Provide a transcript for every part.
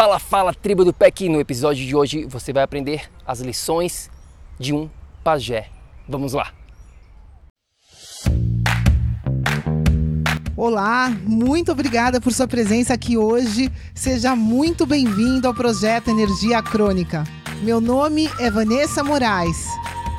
Fala, fala, tribo do PEC! No episódio de hoje você vai aprender as lições de um pajé. Vamos lá! Olá, muito obrigada por sua presença aqui hoje. Seja muito bem-vindo ao projeto Energia Crônica. Meu nome é Vanessa Moraes.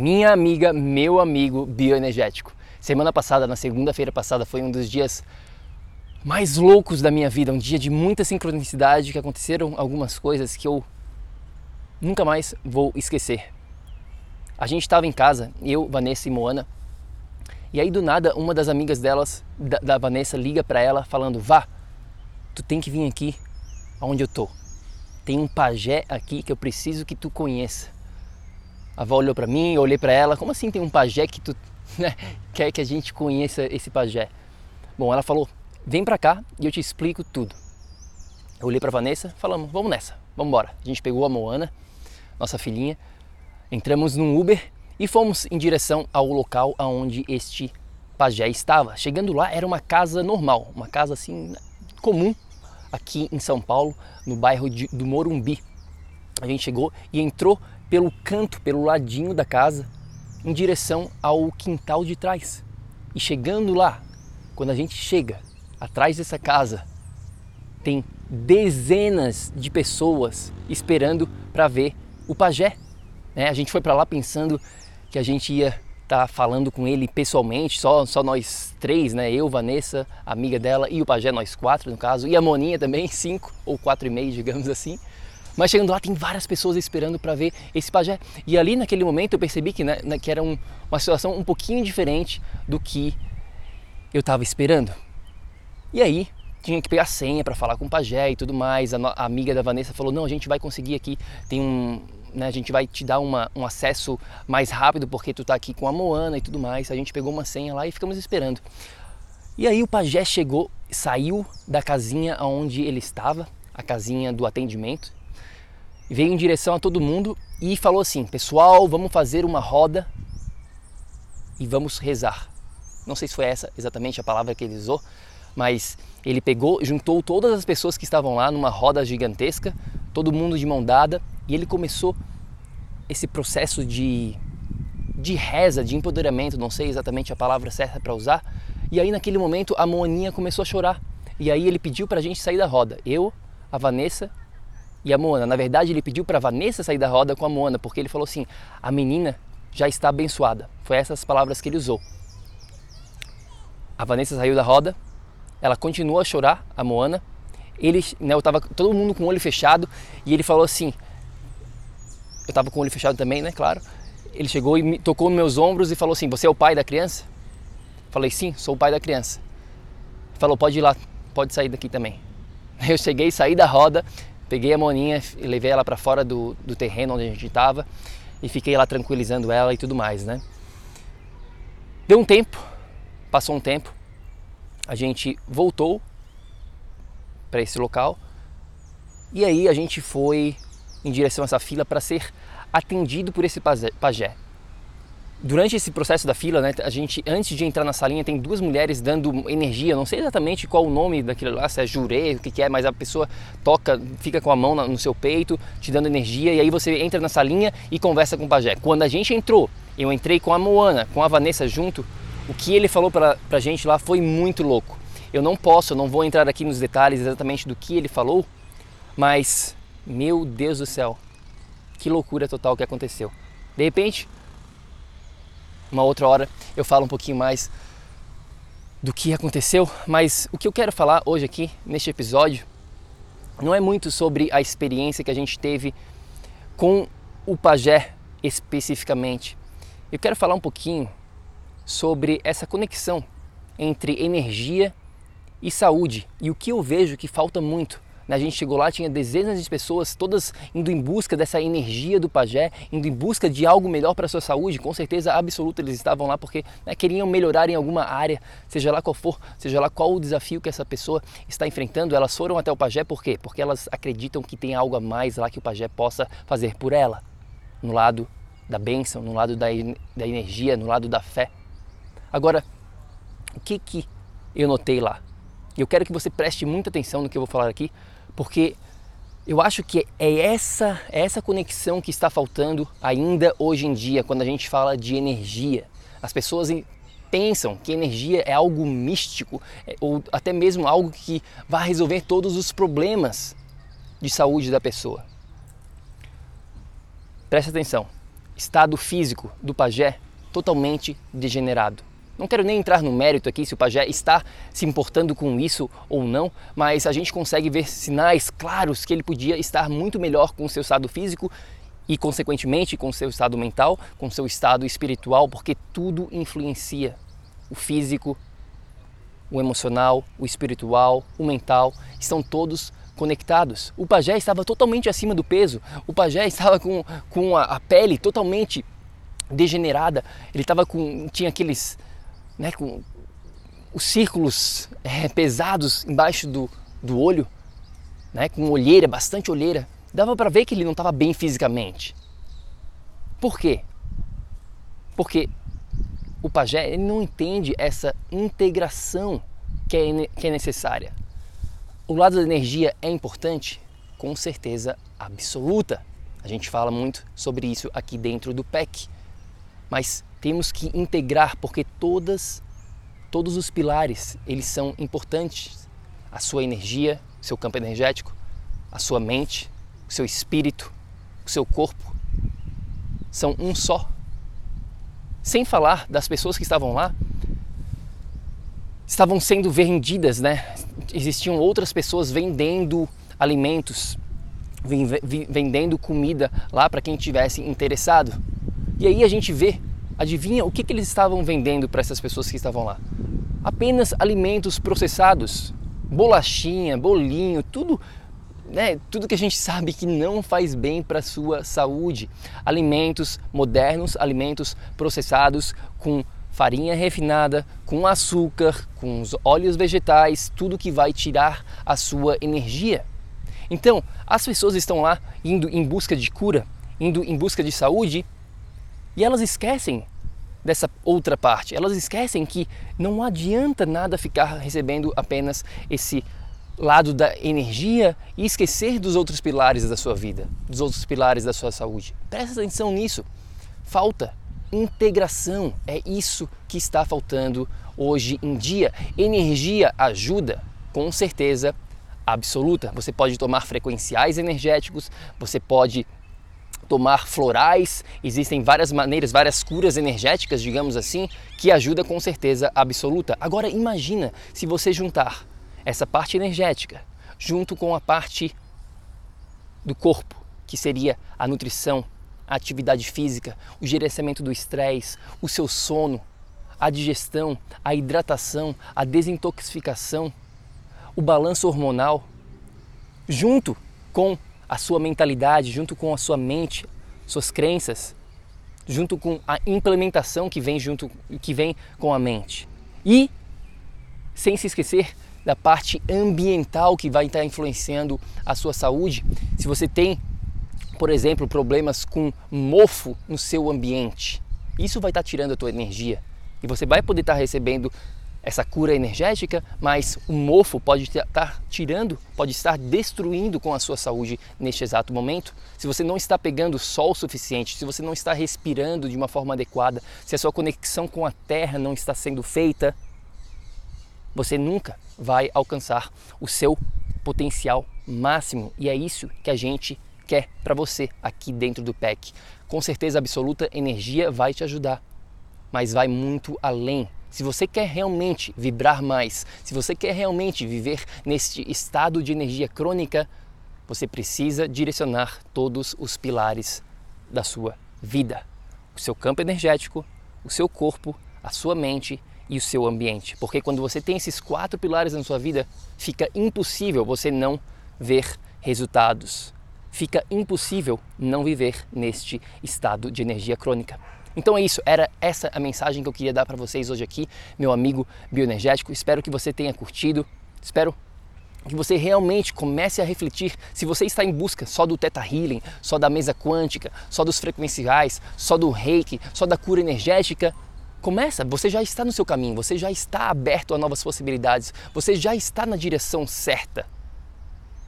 Minha amiga, meu amigo bioenergético. Semana passada, na segunda-feira passada, foi um dos dias mais loucos da minha vida, um dia de muita sincronicidade, que aconteceram algumas coisas que eu nunca mais vou esquecer. A gente estava em casa, eu, Vanessa e Moana, e aí do nada uma das amigas delas, da, da Vanessa, liga para ela falando: "Vá, tu tem que vir aqui aonde eu tô. Tem um pajé aqui que eu preciso que tu conheça." A avó olhou para mim, eu olhei para ela. Como assim tem um pajé que tu né, quer que a gente conheça esse pajé? Bom, ela falou: "Vem para cá e eu te explico tudo". Eu olhei para Vanessa, falamos: "Vamos nessa, vamos embora". A gente pegou a Moana, nossa filhinha, entramos num Uber e fomos em direção ao local aonde este pajé estava. Chegando lá, era uma casa normal, uma casa assim comum aqui em São Paulo, no bairro de, do Morumbi. A gente chegou e entrou pelo canto, pelo ladinho da casa, em direção ao quintal de trás. E chegando lá, quando a gente chega atrás dessa casa, tem dezenas de pessoas esperando para ver o pajé. Né? A gente foi para lá pensando que a gente ia estar tá falando com ele pessoalmente, só, só nós três, né? Eu, Vanessa, amiga dela e o pajé, nós quatro no caso, e a Moninha também, cinco ou quatro e meio, digamos assim. Mas chegando lá tem várias pessoas esperando para ver esse pajé. E ali naquele momento eu percebi que, né, que era um, uma situação um pouquinho diferente do que eu estava esperando. E aí tinha que pegar senha para falar com o pajé e tudo mais. A, a, amiga da Vanessa falou: "Não, a gente vai conseguir aqui, tem um, né, a gente vai te dar uma, um acesso mais rápido porque tu tá aqui com a Moana e tudo mais". A gente pegou uma senha lá e ficamos esperando. E aí o pajé chegou, saiu da casinha onde ele estava, a casinha do atendimento, veio em direção a todo mundo e falou assim: Pessoal, vamos fazer uma roda e vamos rezar. Não sei se foi essa exatamente a palavra que ele usou, mas ele pegou, juntou todas as pessoas que estavam lá numa roda gigantesca, todo mundo de mão dada, e ele começou esse processo de, de reza, de empoderamento, não sei exatamente a palavra certa para usar. E aí naquele momento a Moaninha começou a chorar. E aí ele pediu para a gente sair da roda. Eu, a Vanessa e a Moana. Na verdade, ele pediu para Vanessa sair da roda com a Moana, porque ele falou assim: a menina já está abençoada. Foi essas palavras que ele usou. A Vanessa saiu da roda, ela continuou a chorar, a Moana. Ele, né, eu tava todo mundo com o olho fechado e ele falou assim: eu estava com o olho fechado também, né, claro. Ele chegou e me tocou nos meus ombros e falou assim: Você é o pai da criança? Falei: Sim, sou o pai da criança. Falou: Pode ir lá, pode sair daqui também. Eu cheguei, saí da roda, Peguei a Moninha e levei ela para fora do, do terreno onde a gente estava e fiquei lá tranquilizando ela e tudo mais, né? Deu um tempo, passou um tempo, a gente voltou para esse local e aí a gente foi em direção a essa fila para ser atendido por esse pajé. Durante esse processo da fila, né, a gente antes de entrar na salinha tem duas mulheres dando energia, não sei exatamente qual o nome daquilo lá, se é jurê, o que, que é, mas a pessoa toca, fica com a mão no seu peito, te dando energia e aí você entra na salinha e conversa com o pajé. Quando a gente entrou, eu entrei com a Moana, com a Vanessa junto, o que ele falou pra, pra gente lá foi muito louco. Eu não posso, eu não vou entrar aqui nos detalhes exatamente do que ele falou, mas meu Deus do céu, que loucura total que aconteceu. De repente, uma outra hora eu falo um pouquinho mais do que aconteceu, mas o que eu quero falar hoje aqui neste episódio não é muito sobre a experiência que a gente teve com o pajé especificamente. Eu quero falar um pouquinho sobre essa conexão entre energia e saúde e o que eu vejo que falta muito a gente chegou lá, tinha dezenas de pessoas, todas indo em busca dessa energia do pajé, indo em busca de algo melhor para a sua saúde. Com certeza absoluta eles estavam lá porque né, queriam melhorar em alguma área, seja lá qual for, seja lá qual o desafio que essa pessoa está enfrentando. Elas foram até o pajé por quê? Porque elas acreditam que tem algo a mais lá que o pajé possa fazer por ela, no lado da bênção, no lado da, da energia, no lado da fé. Agora, o que que eu notei lá? Eu quero que você preste muita atenção no que eu vou falar aqui, porque eu acho que é essa, é essa conexão que está faltando ainda hoje em dia quando a gente fala de energia. As pessoas pensam que energia é algo místico é, ou até mesmo algo que vai resolver todos os problemas de saúde da pessoa. Preste atenção: estado físico do pajé totalmente degenerado. Não quero nem entrar no mérito aqui se o pajé está se importando com isso ou não, mas a gente consegue ver sinais claros que ele podia estar muito melhor com o seu estado físico e, consequentemente, com o seu estado mental, com o seu estado espiritual, porque tudo influencia o físico, o emocional, o espiritual, o mental, estão todos conectados. O pajé estava totalmente acima do peso, o pajé estava com, com a, a pele totalmente degenerada, ele estava com. tinha aqueles né, com os círculos é, pesados embaixo do, do olho, né, com olheira, bastante olheira, dava para ver que ele não estava bem fisicamente. Por quê? Porque o pajé ele não entende essa integração que é, que é necessária. O lado da energia é importante? Com certeza absoluta. A gente fala muito sobre isso aqui dentro do PEC. Mas temos que integrar porque todas todos os pilares, eles são importantes. A sua energia, seu campo energético, a sua mente, o seu espírito, o seu corpo são um só. Sem falar das pessoas que estavam lá, estavam sendo vendidas, né? Existiam outras pessoas vendendo alimentos, vendendo comida lá para quem tivesse interessado. E aí a gente vê Adivinha o que, que eles estavam vendendo para essas pessoas que estavam lá? Apenas alimentos processados, bolachinha, bolinho, tudo, né, tudo que a gente sabe que não faz bem para a sua saúde. Alimentos modernos, alimentos processados com farinha refinada, com açúcar, com os óleos vegetais, tudo que vai tirar a sua energia. Então, as pessoas estão lá indo em busca de cura, indo em busca de saúde e elas esquecem dessa outra parte. Elas esquecem que não adianta nada ficar recebendo apenas esse lado da energia e esquecer dos outros pilares da sua vida, dos outros pilares da sua saúde. Presta atenção nisso. Falta integração. É isso que está faltando hoje em dia. Energia ajuda, com certeza absoluta. Você pode tomar frequenciais energéticos, você pode tomar florais, existem várias maneiras, várias curas energéticas, digamos assim, que ajuda com certeza absoluta. Agora imagina se você juntar essa parte energética junto com a parte do corpo, que seria a nutrição, a atividade física, o gerenciamento do estresse, o seu sono, a digestão, a hidratação, a desintoxicação, o balanço hormonal, junto com a sua mentalidade, junto com a sua mente, suas crenças, junto com a implementação que vem junto que vem com a mente. E sem se esquecer da parte ambiental que vai estar influenciando a sua saúde. Se você tem, por exemplo, problemas com mofo no seu ambiente, isso vai estar tirando a tua energia. E você vai poder estar recebendo essa cura energética, mas o mofo pode estar tá tirando, pode estar destruindo com a sua saúde neste exato momento. Se você não está pegando sol suficiente, se você não está respirando de uma forma adequada, se a sua conexão com a terra não está sendo feita, você nunca vai alcançar o seu potencial máximo. E é isso que a gente quer para você aqui dentro do PEC. Com certeza absoluta, energia vai te ajudar, mas vai muito além se você quer realmente vibrar mais, se você quer realmente viver neste estado de energia crônica, você precisa direcionar todos os pilares da sua vida: o seu campo energético, o seu corpo, a sua mente e o seu ambiente. Porque quando você tem esses quatro pilares na sua vida, fica impossível você não ver resultados. Fica impossível não viver neste estado de energia crônica. Então é isso, era essa a mensagem que eu queria dar para vocês hoje aqui, meu amigo bioenergético. Espero que você tenha curtido, espero que você realmente comece a refletir se você está em busca só do Theta Healing, só da mesa quântica, só dos frequenciais, só do reiki, só da cura energética. Começa, você já está no seu caminho, você já está aberto a novas possibilidades, você já está na direção certa.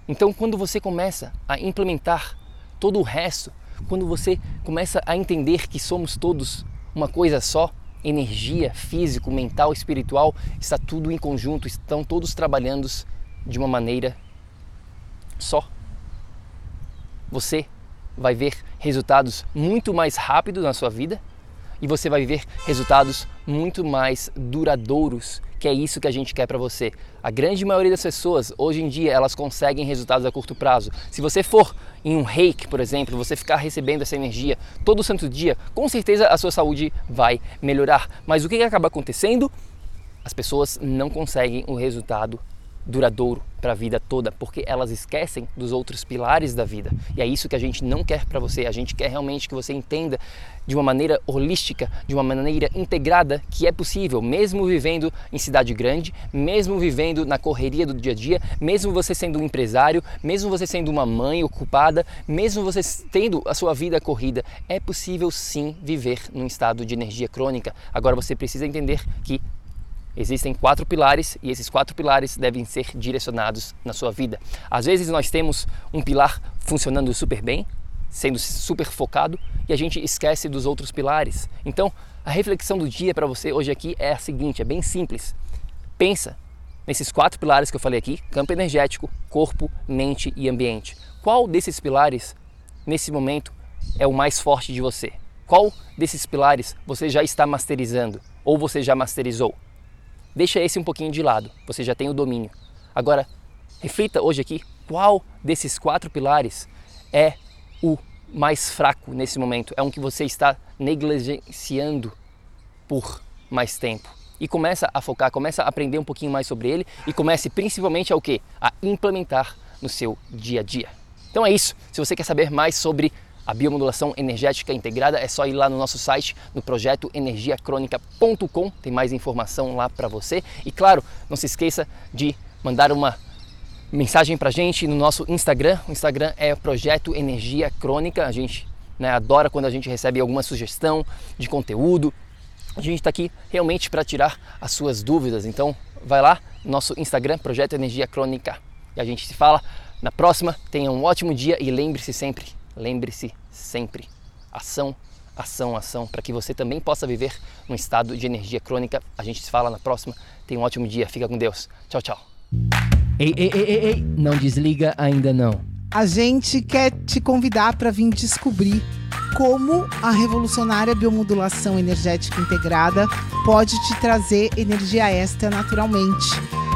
Então, quando você começa a implementar todo o resto, quando você começa a entender que somos todos uma coisa só, energia, físico, mental, espiritual, está tudo em conjunto, estão todos trabalhando de uma maneira só. Você vai ver resultados muito mais rápido na sua vida e você vai ver resultados muito mais duradouros, que é isso que a gente quer para você. A grande maioria das pessoas, hoje em dia, elas conseguem resultados a curto prazo. Se você for em um reiki, por exemplo, você ficar recebendo essa energia todo santo dia, com certeza a sua saúde vai melhorar. Mas o que acaba acontecendo? As pessoas não conseguem o resultado duradouro para a vida toda, porque elas esquecem dos outros pilares da vida. E é isso que a gente não quer para você. A gente quer realmente que você entenda de uma maneira holística, de uma maneira integrada, que é possível, mesmo vivendo em cidade grande, mesmo vivendo na correria do dia a dia, mesmo você sendo um empresário, mesmo você sendo uma mãe ocupada, mesmo você tendo a sua vida corrida, é possível sim viver num estado de energia crônica. Agora você precisa entender que Existem quatro pilares e esses quatro pilares devem ser direcionados na sua vida. Às vezes nós temos um pilar funcionando super bem, sendo super focado e a gente esquece dos outros pilares. Então, a reflexão do dia para você hoje aqui é a seguinte, é bem simples. Pensa nesses quatro pilares que eu falei aqui: campo energético, corpo, mente e ambiente. Qual desses pilares nesse momento é o mais forte de você? Qual desses pilares você já está masterizando ou você já masterizou? Deixa esse um pouquinho de lado, você já tem o domínio. Agora, reflita hoje aqui qual desses quatro pilares é o mais fraco nesse momento, é um que você está negligenciando por mais tempo. E começa a focar, começa a aprender um pouquinho mais sobre ele e comece principalmente a o quê? A implementar no seu dia a dia. Então é isso. Se você quer saber mais sobre a biomodulação energética integrada é só ir lá no nosso site, no projeto energiacronica.com, tem mais informação lá para você. E claro, não se esqueça de mandar uma mensagem para gente no nosso Instagram. O Instagram é Projeto Energia Crônica. A gente né, adora quando a gente recebe alguma sugestão de conteúdo. A gente está aqui realmente para tirar as suas dúvidas. Então, vai lá, nosso Instagram, Projeto Energia Crônica. E a gente se fala na próxima. Tenha um ótimo dia e lembre-se sempre Lembre-se sempre: ação, ação, ação, para que você também possa viver num estado de energia crônica. A gente se fala na próxima. Tenha um ótimo dia. Fica com Deus. Tchau, tchau. Ei, ei, ei, ei, ei. não desliga ainda não. A gente quer te convidar para vir descobrir como a revolucionária biomodulação energética integrada pode te trazer energia extra naturalmente